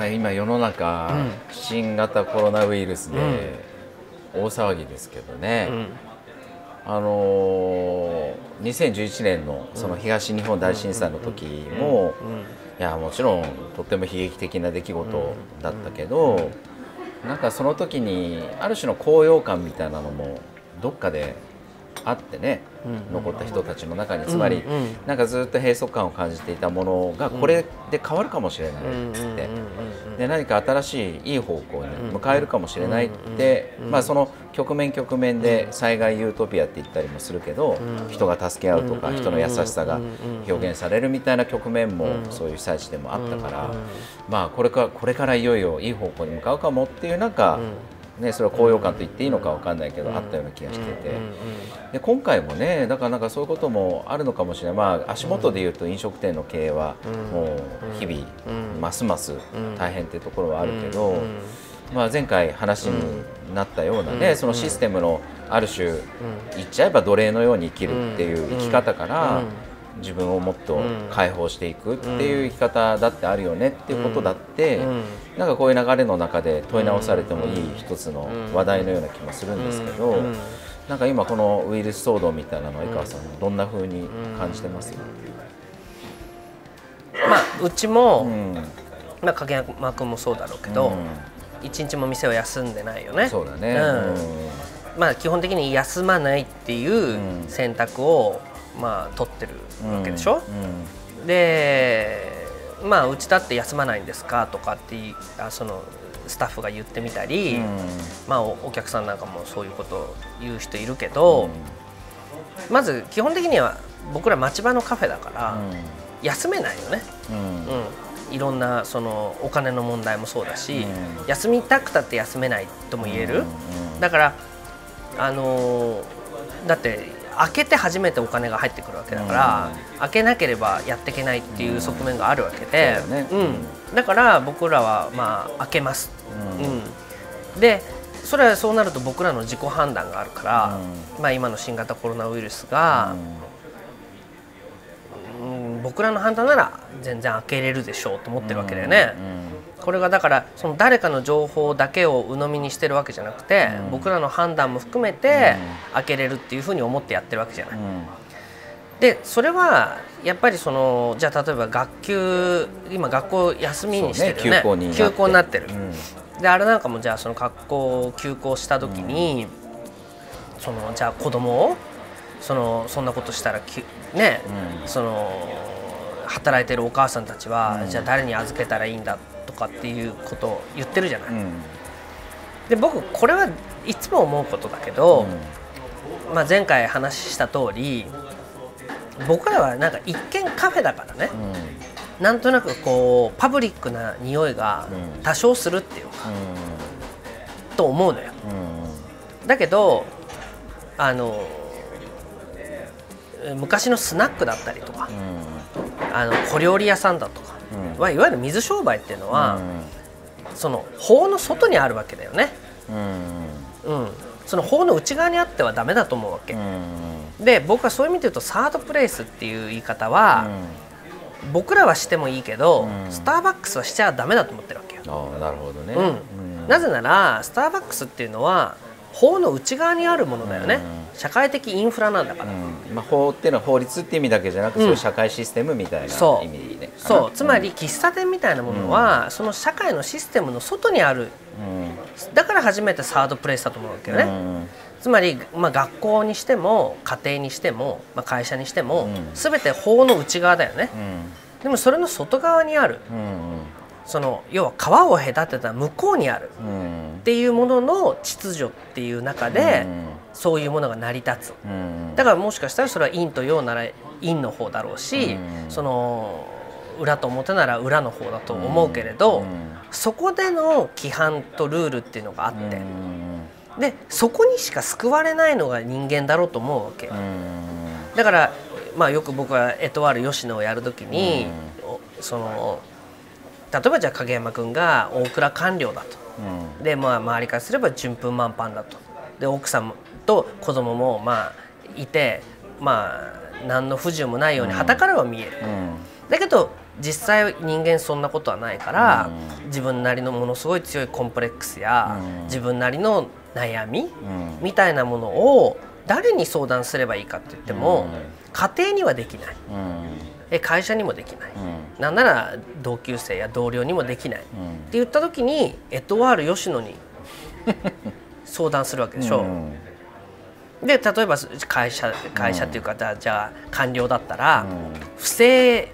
まあ、今世の中、新型コロナウイルスで大騒ぎですけどね、あのー、2011年のその東日本大震災の時も、いやもちろんとっても悲劇的な出来事だったけど、なんかその時にある種の高揚感みたいなのもどっかであってね、残った人たちの中に。つまり、なんかずっと閉塞感を感じていたものがこれで変わるかもしれないってで何か新しいいい方向に迎えるかもしれないって、まあ、その局面局面で災害ユートピアって言ったりもするけど、人が助け合うとか人の優しさが表現されるみたいな局面もそういう被災地でもあったから、まあ、これからこれからいよいよいい方向に向かうかもっていうなんか、ね、それは高揚感と言っていいのか分かんないけど、あったような気がしてて、で今回もねだからなんかそういうこともあるのかもしれない、まあ、足元でいうと飲食店の経営はもう日々、ますます大変っていうところはあるけど、まあ、前回話になったようなね、そのシステムのある種、言っちゃえば奴隷のように生きるっていう生き方から、自分をもっと解放していくっていう生き方だってあるよねっていうことだって、なんかこういう流れの中で問い直されてもいい一つの話題のような気もするんですけど、なんか今このウイルス騒動みたいなのは井川さんどんなふうに感じてます、まあうちも、まあ、影山君もそうだろうけど、一日も店を休んでないよね。そうだね、まあ、基本的に休まないっていう選択を、まあ、取ってるわけでしょ、うんうん、でまあうちだって休まないんですかとかってあそのスタッフが言ってみたり、うん、まあお客さんなんかもそういうことを言う人いるけど、まず基本的には僕ら町場のカフェだから、休めないよね、うん。いろんなそのお金の問題もそうだし、休みたくたって休めないとも言える、だからあのだって開けて初めてお金が入ってくるわけだから、うん、開けなければやっていけないっていう側面があるわけで、うん、ね。うん、だから僕らはまあ開けます、うん。でそれはそうなると僕らの自己判断があるから、まあ、今の新型コロナウイルスが、うん。僕らの判断なら全然開けれるでしょうと思ってるわけだよね。これがだからその誰かの情報だけを鵜呑みにしてるわけじゃなくて、うん、僕らの判断も含めて開けれるっていうふうに思ってやってるわけじゃない。うん、でそれはやっぱりそのじゃあ例えば学級今学校休みにしてるよね、ね、休校になって。る。うん、であれなんかもじゃあその学校休校した時に、そのじゃあ子供をそのそんなことしたらね、その働いてるお母さんたちは、じゃあ誰に預けたらいいんだとかっていうことを言ってるじゃない。うん、で僕これはいつも思うことだけど、うん、まあ、前回話した通り僕らはなんか一見カフェだからね、うん、なんとなくこうパブリックな匂いが多少するっていうか、と思うのよ。だけどあの昔のスナックだったりとか、あの小料理屋さんだとかはいわゆる水商売っていうのは、その法の外にあるわけだよね。うん、その法の内側にあってはダメだと思うわけ。で僕はそういう意味で言うとサードプレイスっていう言い方は、僕らはしてもいいけど、スターバックスはしちゃダメだと思ってるわけよ。あなるほどね、うん、なぜならスターバックスっていうのは法の内側にあるものだよね、うん、社会的インフラなんだから、うん、まあ、法っていうのは法律って意味だけじゃなくて、うん、そういう社会システムみたいな意味でそう。つまり喫茶店みたいなものは、その社会のシステムの外にある、だから初めてサードプレイスだと思うわけよね、つまり、まあ、学校にしても家庭にしても、まあ、会社にしても、全て法の内側だよね、でもそれの外側にある、その要は川を隔てた向こうにある。っていうものの秩序っていう中で、そういうものが成り立つ、だからもしかしたらそれは陰と陽なら陰の方だろうし、その裏と表なら裏の方だと思うけれど、そこでの規範とルールっていうのがあって、でそこにしか救われないのが人間だろうと思うわけ、だからまあよく僕はエトワール吉野をやるときに、その例えばじゃあ影山君が大蔵官僚だと、うん、でまあ周りからすれば順風満帆だと。で奥さんと子供もまあいてまあ何の不自由もないようにはたからは見える、うん、だけど実際人間そんなことはないから、自分なりのものすごい強いコンプレックスや、うん。自分なりの悩み、うん。みたいなものを誰に相談すればいいかって言っても、うん。家庭にはできない会社にもできない、うん。なんなら同級生や同僚にもできない、ってうん言った時にエトワール吉野に 相談するわけでしょ。うんで例えば会社会社っていうか、じゃあ官僚だったら、うん。不正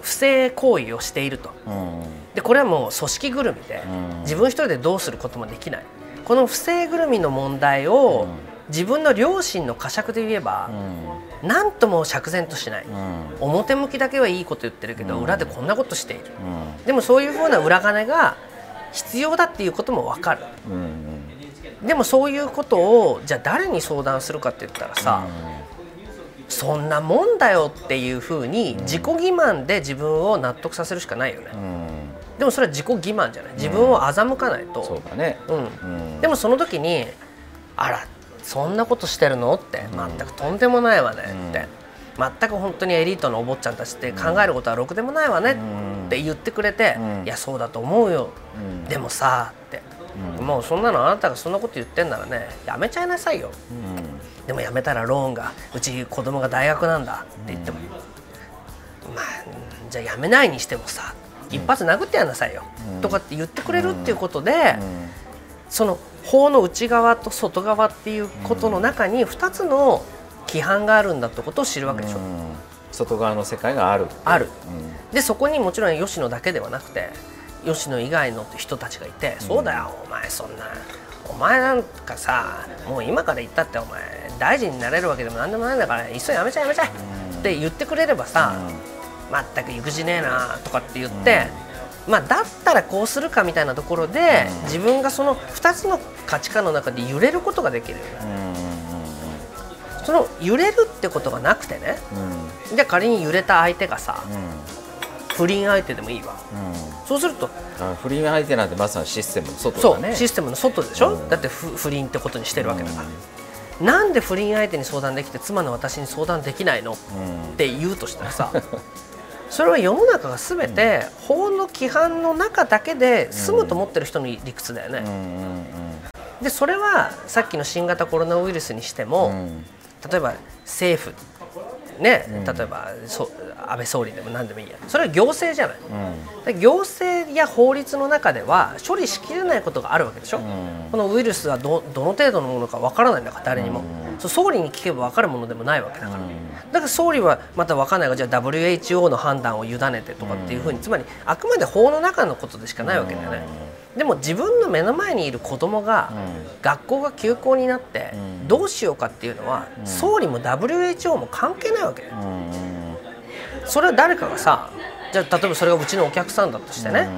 不正行為をしていると。うん。でこれはもう組織ぐるみで、うん。自分一人でどうすることもできない。この不正ぐるみの問題を、自分の良心の呵責で言えばう、ん。何とも釈然としない、うん。表向きだけはいいこと言ってるけど、うん。裏でこんなことしている。うん。でもそういうふうな裏金が必要だっていうことも分かる。うんでもそういうことをじゃあ誰に相談するかって言ったらさ、そんなもんだよっていうふうに自己欺瞞で自分を納得させるしかないよね、うん。でもそれは自己欺瞞じゃない。自分を欺かないと、そうだね。うんうん。でもその時に「あらそんなことしてるの?」って「全くとんでもないわね」って、全く本当にエリートのお坊ちゃんたちって考えることはろくでもないわねって言ってくれて「うんいやそうだと思うよ、うんでもさ」って、もうそんなのあなたがそんなこと言ってんならねやめちゃいなさいよ」うんでもやめたらローンがうち子供が大学なんだって言っても、まあじゃあやめないにしてもさ一発殴ってやんなさいよ、とかって言ってくれるっていうことで、その法の内側と外側っていうことの中に2つの規範があるんだってことを知るわけでしょ。うん。外側の世界があるある。うん。でそこにもちろん吉野だけではなくて吉野以外の人たちがいて「そうだよお前そんなお前なんかさもう今から言ったってお前大臣になれるわけでもなんでもないんだからいっそやめちゃえやめちゃえ」って言ってくれればさ「まったく行くじねえな」とかって言って、まあだったらこうするかみたいなところで、自分がその2つの価値観の中で揺れることができるよね。その揺れるってことがなくてね。うん。うんじゃあ仮に揺れた相手がさうん。不倫相手でもいいわ。うん。そうするとあ不倫相手なんてまさにシステムの外そう、だねシステムの外でしょ、うん。だって不不倫ってことにしてるわけだから、なんで不倫相手に相談できて妻の私に相談できないの？っうん。て言うとしたらさそれは世の中が全て法の規範の中だけで済むと思ってる人の理屈だよね、でそれはさっきの新型コロナウイルスにしても、例えば政府ね、うん。例えばそ安倍総理でも何でもいいや。それは行政じゃない。うん。で行政や法律の中では処理しきれないことがあるわけでしょ、ん。このウイルスはどどの程度のものかわからないんだから誰にも、そう総理に聞けば分かるものでもないわけだから、だから総理はまた分かんないがじゃあ WHO の判断を委ねてとかっていうふうに、つまりあくまで法の中のことでしかないわけだよね、でも自分の目の前にいる子供が、学校が休校になってうん。どうしようかっていうのは、総理も WHO も関係ないわけ、それは誰かがさじゃあ例えばそれがうちのお客さんだとしてね、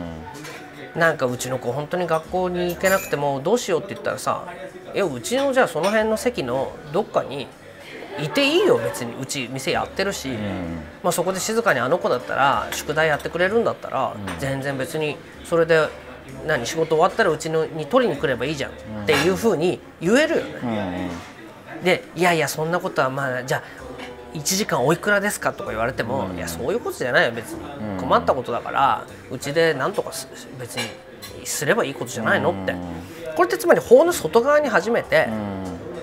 なんかうちの子本当に学校に行けなくてもどうしようって言ったらさいやうちのじゃあその辺の席のどっかにいていいよ別に。うち店やってるし、まあ、そこで静かにあの子だったら宿題やってくれるんだったら、全然別にそれで何仕事終わったらうちのに取りに来ればいいじゃんっていうふうに言えるよね。でいやいやそんなことはまあじゃあ1時間おいくらですかとか言われても、いやそういうことじゃないよ別に、困ったことだからうちで何とかす別にすればいいことじゃないの？って、これってつまり法の外側に初めて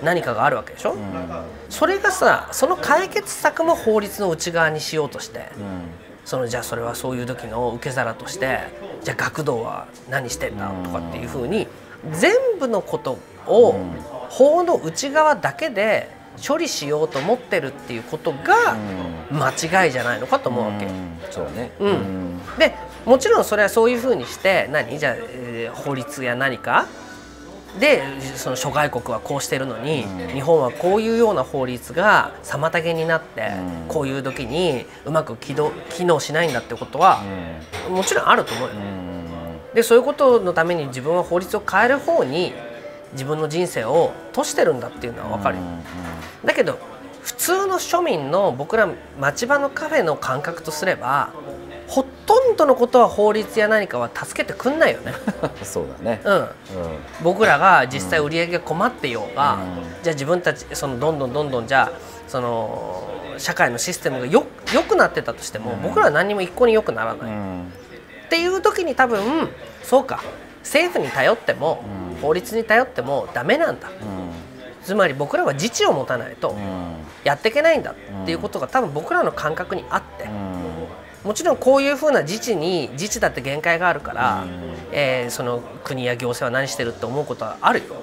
何かがあるわけでしょ、それがさその解決策も法律の内側にしようとして、そのじゃあそれはそういう時の受け皿としてじゃあ学童は何してんだとかっていうふうに全部のことを法の内側だけで処理しようと思ってるっていうことが間違いじゃないのかと思うわけ。うん。そうね。うん。でもちろんそれはそういうふうにして何？じゃあ、えー法律や何かでその諸外国はこうしてるのに、日本はこういうような法律が妨げになって、うん。こういう時にうまく機能しないんだってことは、もちろんあると思うよ。でそういうことのために自分は法律を変える方に自分の人生を賭してるんだっていうのは分かるよ。だけど普通の庶民の僕ら町場のカフェの感覚とすればほとんどのことは法律や何かは助けてくんないよね。そうだね。うん、うん。僕らが実際売り上げが困っていようが、うん。じゃあ自分たちそのどんどんどんどんじゃあその社会のシステムがよ良くなってたとしても、うん。僕らは何にも一向に良くならない、っうん。ていう時に多分そうか。政府に頼っても、うん。法律に頼ってもダメなんだ。つまり僕らは自治を持たないとうん。やっていけないんだっていうことが多分僕らの感覚にあって、うんもちろんこういうふうな自治に自治だって限界があるから、うん。えーその国や行政は何してるって思うことはあるよ。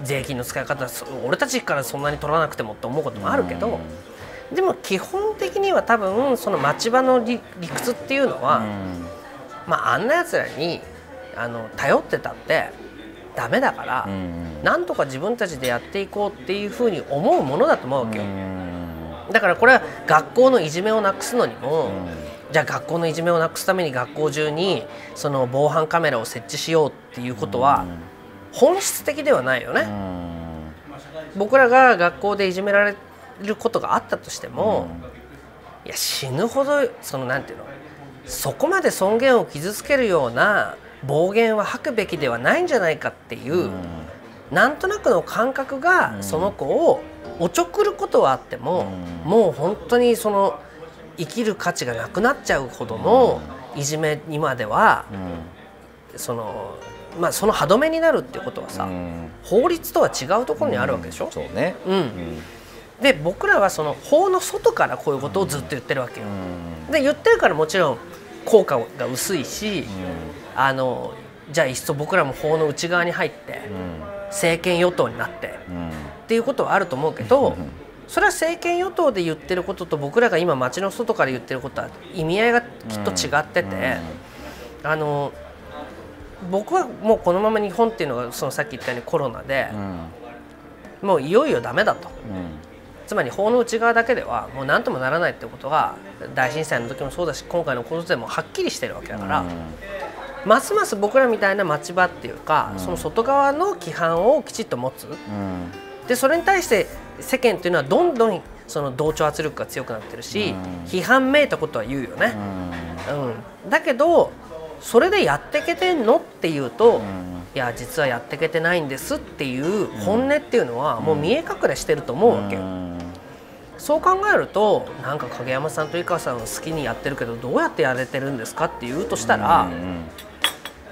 うん。税金の使い方そ俺たちからそんなに取らなくてもって思うこともあるけど、でも基本的には多分その町場の理理屈っていうのは、まあ、あんなやつらにあの頼ってたってダメだから、うんうん。なんとか自分たちでやっていこうっていうふうに思うものだと思うわけよ、うん。だからこれは学校のいじめをなくすのにも、うんじゃあ学校のいじめをなくすために学校中にその防犯カメラを設置しようっていうことは本質的ではないよね。うん。僕らが学校でいじめられることがあったとしても、いや死ぬほどそのなんていうのそこまで尊厳を傷つけるような暴言は吐くべきではないんじゃないかっていう、なんとなくの感覚がその子をおちょくることはあっても、もう本当にその生きる価値がなくなっちゃうほどのいじめにまでは、そのまあその歯止めになるってことはさ、うん。法律とは違うところにあるわけでしょ、そうね。うん。で僕らはその法の外からこういうことをずっと言ってるわけよ。で言ってるからもちろん効果が薄いし、あのじゃあいっそ僕らも法の内側に入って政権与党になってっていうことはあると思うけど、それは政権与党で言ってることと僕らが今街の外から言ってることは意味合いがきっと違ってて、あの僕はもうこのまま日本っていうのがそのさっき言ったようにコロナで、もういよいよダメだと。つまり法の内側だけではもう何ともならないってことが大震災の時もそうだし今回のことでもはっきりしてるわけだから、ますます僕らみたいな町場っていうか、その外側の規範をきちっと持つ。でそれに対して世間っていうのはどんどんその同調圧力が強くなってるし、批判めいたことは言うよね、うん。だけどそれでやってけてんのっていうと、いや実はやってけてないんですっていう本音っていうのはもう見え隠れしてると思うわけよ。そう考えるとなんか影山さんと井川さんは好きにやってるけどどうやってやれてるんですかって言うとしたら、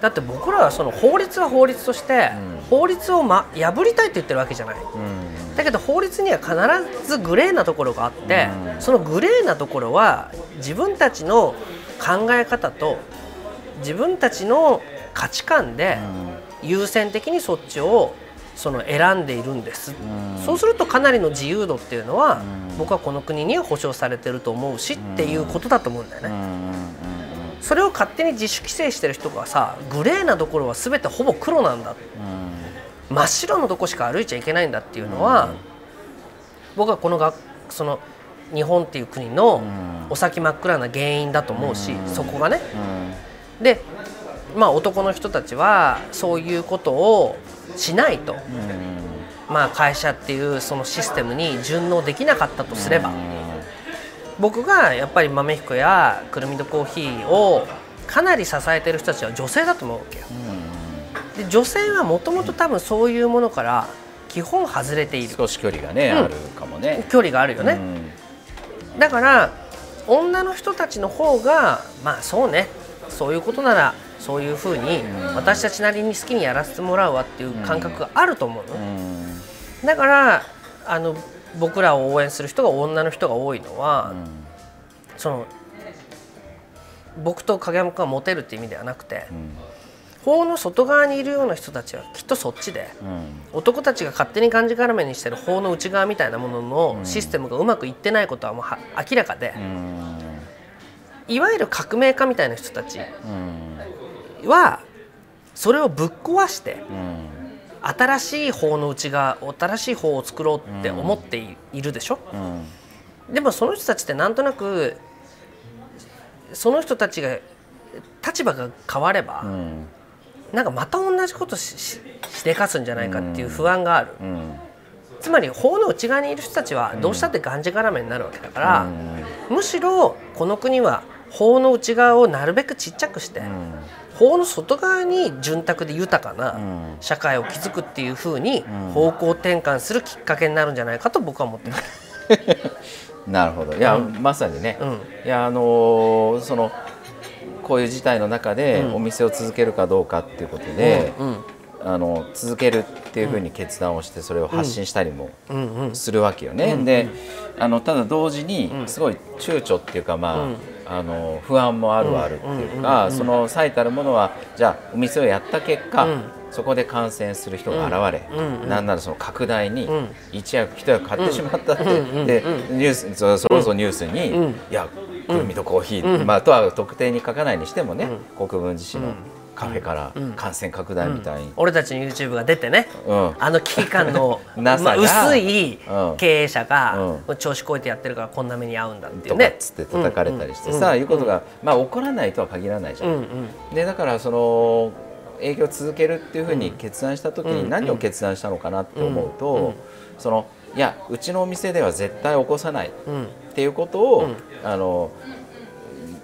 だって僕らはその法律は法律として、法律を、ま、破りたいって言ってるわけじゃない。だけど法律には必ずグレーなところがあって、そのグレーなところは自分たちの考え方と自分たちの価値観で優先的にそっちをその選んでいるんです、そうするとかなりの自由度っていうのは、僕はこの国には保障されてると思うしっていうことだと思うんだよね。それを勝手に自主規制してる人がさグレーなところは全てほぼ黒なんだ、真っ白のとこしか歩いちゃいけないんだっていうのは、僕はこのがその日本っていう国のお先真っ暗な原因だと思うし、そこがね。でまあ男の人たちはそういうことをしないと、まあ会社っていうそのシステムに順応できなかったとすれば、僕がやっぱり豆彦やくるみとコーヒーをかなり支えてる人たちは女性だと思うわけよ。で女性はもともと多分そういうものから基本外れている。少し距離がね、あるかもね。距離があるよね。だから女の人たちの方がまあそうね。そういうことならそういうふうに私たちなりに好きにやらせてもらうわっていう感覚があると思うの、だからあの僕らを応援する人が女の人が多いのは、その僕と影山君がモテるっていう意味ではなくて、法の外側にいるような人たちはきっとそっちで、男たちが勝手にがんじがらめにしてる法の内側みたいなもののシステムがうまくいってないことはもうは明らかで、いわゆる革命家みたいな人たちはそれをぶっ壊して、新しい法の内側新しい法を作ろうって思っていいるでしょ、でもその人たちってなんとなくその人たちが立場が変われば、なんかまた同じことしでかすんじゃないかっていう不安がある、つまり法の内側にいる人たちはどうしたってがんじがらめになるわけだから、むしろこの国は法の内側をなるべくちっちゃくして、法の外側に潤沢で豊かな社会を築くっていうふうに方向転換するきっかけになるんじゃないかと僕は思ってます。なるほど。いや、うん、まさにね、うん、いやあのー、そのこういう事態の中でお店を続けるかどうかっていうことで、うん、あの続けるっていうふうに決断をしてそれを発信したりもするわけよね。であのただ同時にすごい躊躇っていうかまあ、あの不安もあるあるっていうか、その最たるものはじゃあお店をやった結果、そこで感染する人が現れ、うん、なんならその拡大に一役一役買ってしまったって、でニュースそろそろニュースに、いやくるみとコーヒー、まあ、とは特定に書かないにしてもね、国分寺市の。カフェから感染拡大みたいに、俺たちの YouTube が出てね、あの危機感の まあ、薄い経営者が、調子こいてやってるからこんな目に遭うんだっていうね。つって叩かれたりしてさ、いうことが、まあ、起こらないとは限らないじゃん。でだからその営業を続けるっていうふうに決断した時に何を決断したのかなって思うと、そのいやうちのお店では絶対起こさないっていうことを、あの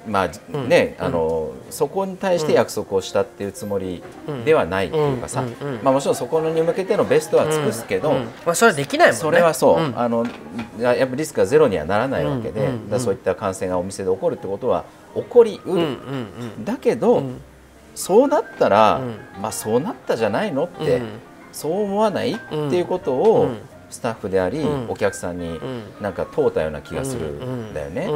まあね、あのそこに対して約束をしたっていうつもりではないっていうかさ、まあ、もちろんそこに向けてのベストは尽くすけど、まあ、それはできないもんね。それはそう、あのやっぱリスクがゼロにはならないわけで、だそういった感染がお店で起こるってことは起こりうる、だけど、そうなったら、まあそうなったじゃないのって、そう思わないっていうことを、スタッフであり、お客さんになんか問うたような気がするんだよね。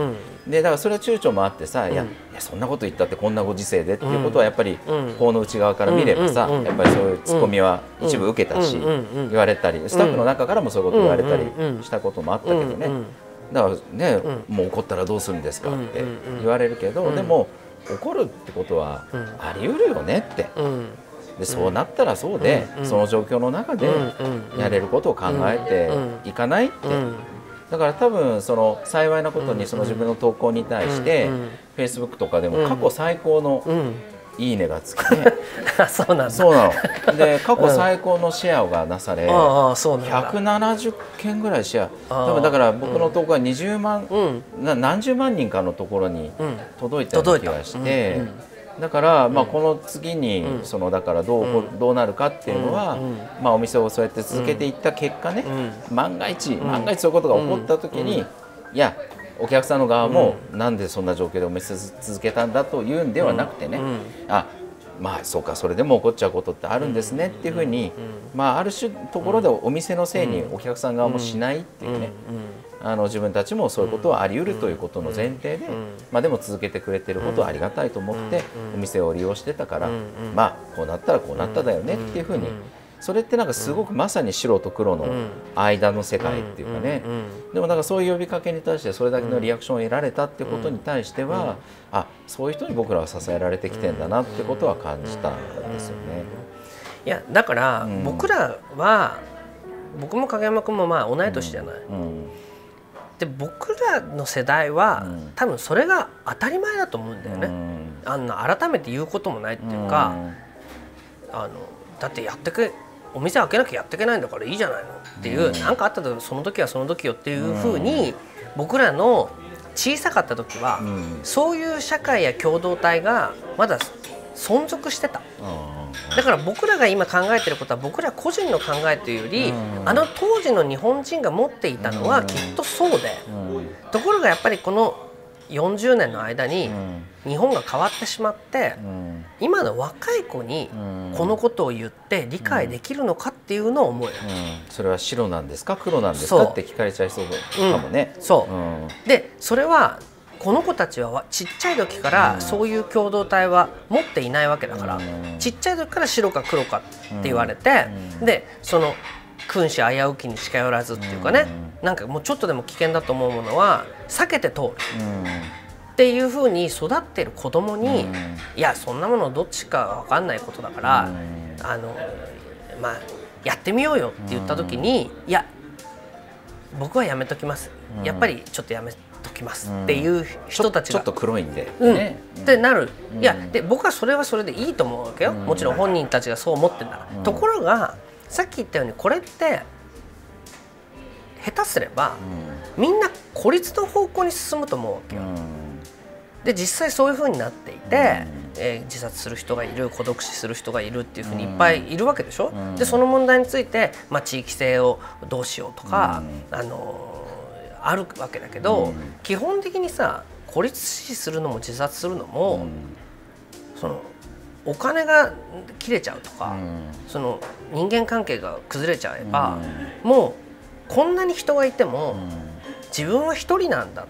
でだからそれは躊躇もあってさ、いやいやそんなこと言ったってこんなご時世でっていうことはやっぱり法の内側から見ればさ、やっぱりそういうツッコミは一部受けたし、言われたりスタッフの中からもそういうこと言われたりしたこともあったけどね。だからね、もう怒ったらどうするんですかって言われるけど、でも怒るってことはあり得るよねって。でそうなったらそうで、その状況の中でやれることを考えていかないって、だから多分その幸いなことにその自分の投稿に対して、フェイスブックとかでも過去最高のいいねがつきね、そうなんそうなの。で 過去最高のシェアがなされ、うん、170件ぐらいシェア。多分だから僕の投稿は20万、うん、何十万人かのところに届いたような気がして。だから、まあ、この次に、そのだからどう,、どうなるかっていうのは、まあ、お店をそうやって続けていった結果ね、万が一万が一そういうことが起こった時に、いやお客さんの側も、なんでそんな状況でお店続けたんだというんではなくてね、あまあそうかそれでも起こっちゃうことってあるんですねっていうふうに、まあ、ある種ところでお店のせいにお客さん側もしないっていうね、あの自分たちもそういうことはあり得るということの前提で、まあ、でも続けてくれてることはありがたいと思ってお店を利用してたから、まあこうなったらこうなっただよねっていうふうにそれってなんかすごくまさに白と黒の間の世界っていうかね。でもなんかそういう呼びかけに対してそれだけのリアクションを得られたってことに対してはあそういう人に僕らは支えられてきてんだなってことは感じたんですよね。いやだから僕らは、僕も影山君もまあ同い年じゃない。うんで僕らの世代は、うん、多分それが当たり前だと思うんだよね、うん、あんな改めて言うこともないっていうか、うん、あのだってやってくお店開けなきゃやっていけないんだからいいじゃないのっていう何、うん、かあった時その時はその時よっていうふうに、僕らの小さかった時は、そういう社会や共同体がまだ存続してた。だから僕らが今考えてることは僕ら個人の考えというより、あの当時の日本人が持っていたのはきっとそうで、ところがやっぱりこの40年の間に日本が変わってしまって、今の若い子にこのことを言って理解できるのかっていうのを思うよ、それは白なんですか？黒なんですか？って聞かれちゃいそうかもね。そう、でそれはこの子たちはちっちゃい時からそういう共同体は持っていないわけだから、ちっちゃい時から白か黒かって言われて、でその君子危うきに近寄らずっていうかね、なんかもうちょっとでも危険だと思うものは避けて通る。っていうふうに育ってる子供に、いやそんなものどっちか分かんないことだから、あのまあやってみようよって言った時に、いや僕はやめときます、やっぱりちょっとやめときますっていう人たちが、ちょっと黒いんで、ね。ってなる、いやで僕はそれはそれでいいと思うわけよ、もちろん本人たちがそう思ってんだから、ところがさっき言ったようにこれって下手すれば、みんな孤立の方向に進むと思うわけよ。で実際そういうふうになっていて、えー自殺する人がいる孤独死する人がいるっていうふうにいっぱいいるわけでしょ、でその問題について、まあ、地域性をどうしようとか、あのーあるわけだけど、基本的にさ孤立死するのも自殺するのも、そのお金が切れちゃうとか、その人間関係が崩れちゃえば、もうこんなに人がいても、自分は一人なんだっ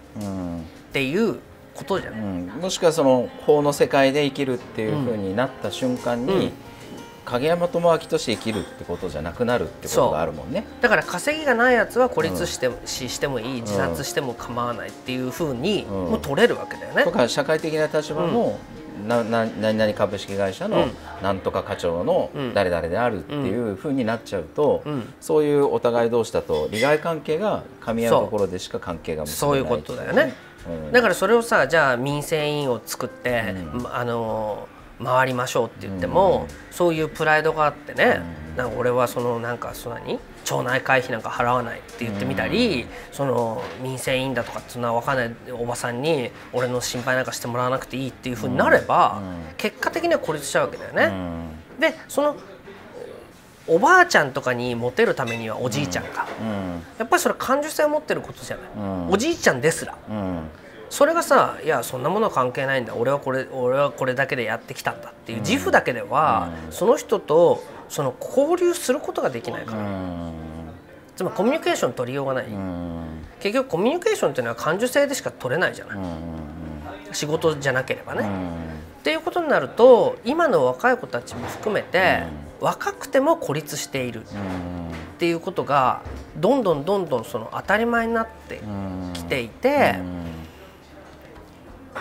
ていうことじゃない、うん。もしくはその法の世界で生きるっていうふうになった瞬間に、うん影山智明として生きるってことじゃなくなるってことがあるもんね。だから稼ぎがないやつは孤立して,、ししてもいい自殺しても構わないっていうふうに、ん。もう取れるわけだよね。と。か社会的な立場も、なな何々株式会社のうん。なんとか課長のうん。誰々であるっていうふうになっちゃうと、うん。そういうお互い同士だと利害関係が噛み合うところでしか関係が結そういうべないことだよね。うん。だからそれをさじゃあ民生委員を作って、あの回りましょうって言っても、そういうプライドがあってね、なんか俺はそのなんかその何？町内会費なんか払わないって言ってみたり、その民生委員だとかっていうのは分かんないおばさんに俺の心配なんかしてもらわなくていいっていうふうになれば、結果的には孤立しちゃうわけだよね。でそのおばあちゃんとかにモテるためにはおじいちゃんが、うん。やっぱりそれは感受性を持ってることじゃない、うん。おじいちゃんですら。うんそれがさいやそんなものは関係ないんだ。俺はこれ俺はこれだけでやってきたんだっていう自負だけでは、その人とその交流することができないから、うん。つまりコミュニケーション取りようがない、うん。結局コミュニケーションっていうのは感受性でしか取れないじゃない、うん。仕事じゃなければね、うん。っていうことになると今の若い子たちも含めて、若くても孤立している。っていうことがどんどんどんどんその当たり前になってうん。きていて、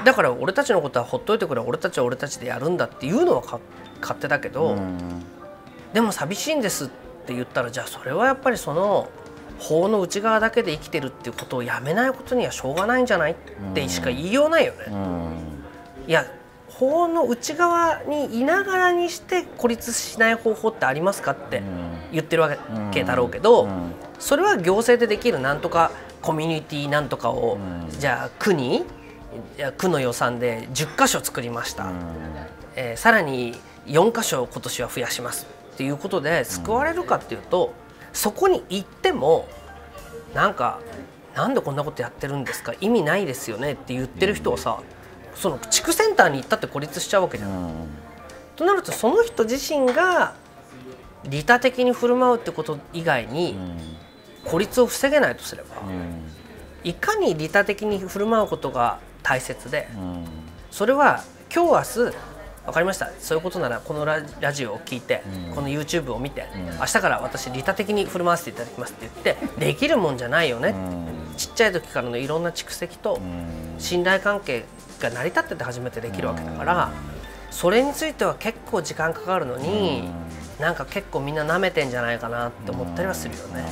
だから俺たちのことはほっといてくれ俺たちは俺たちでやるんだっていうのはか勝手だけど、でも寂しいんですって言ったらじゃあそれはやっぱりその法の内側だけで生きてるっていうことをやめないことにはしょうがないんじゃないってしか言いようないよね。うん。いや法の内側にいながらにして孤立しない方法ってありますかって言ってるわけだろうけど、それは行政でできるなんとかコミュニティなんとかを、じゃあ区に区の予算で10箇所作りました、えーさらに4箇所今年は増やしますっていうことで救われるかっていうと、そこに行ってもなんかなんでこんなことやってるんですか意味ないですよねって言ってる人はさ、その地区センターに行ったって孤立しちゃうわけじゃん。となるとその人自身が利他的に振る舞うってこと以外に孤立を防げないとすれば、いかに利他的に振る舞うことが大切で、それは今日明日分かりました。そういうことならこのララジオを聞いて、この YouTube を見て、明日から私利他的に振る舞わせていただきますって言ってできるもんじゃないよね、ちっちゃい時からのいろんな蓄積と信頼関係が成り立ってて初めてできるわけだから、それについては結構時間かかるのに、なんか結構みんな舐めてんじゃないかなって思ったりはするよね。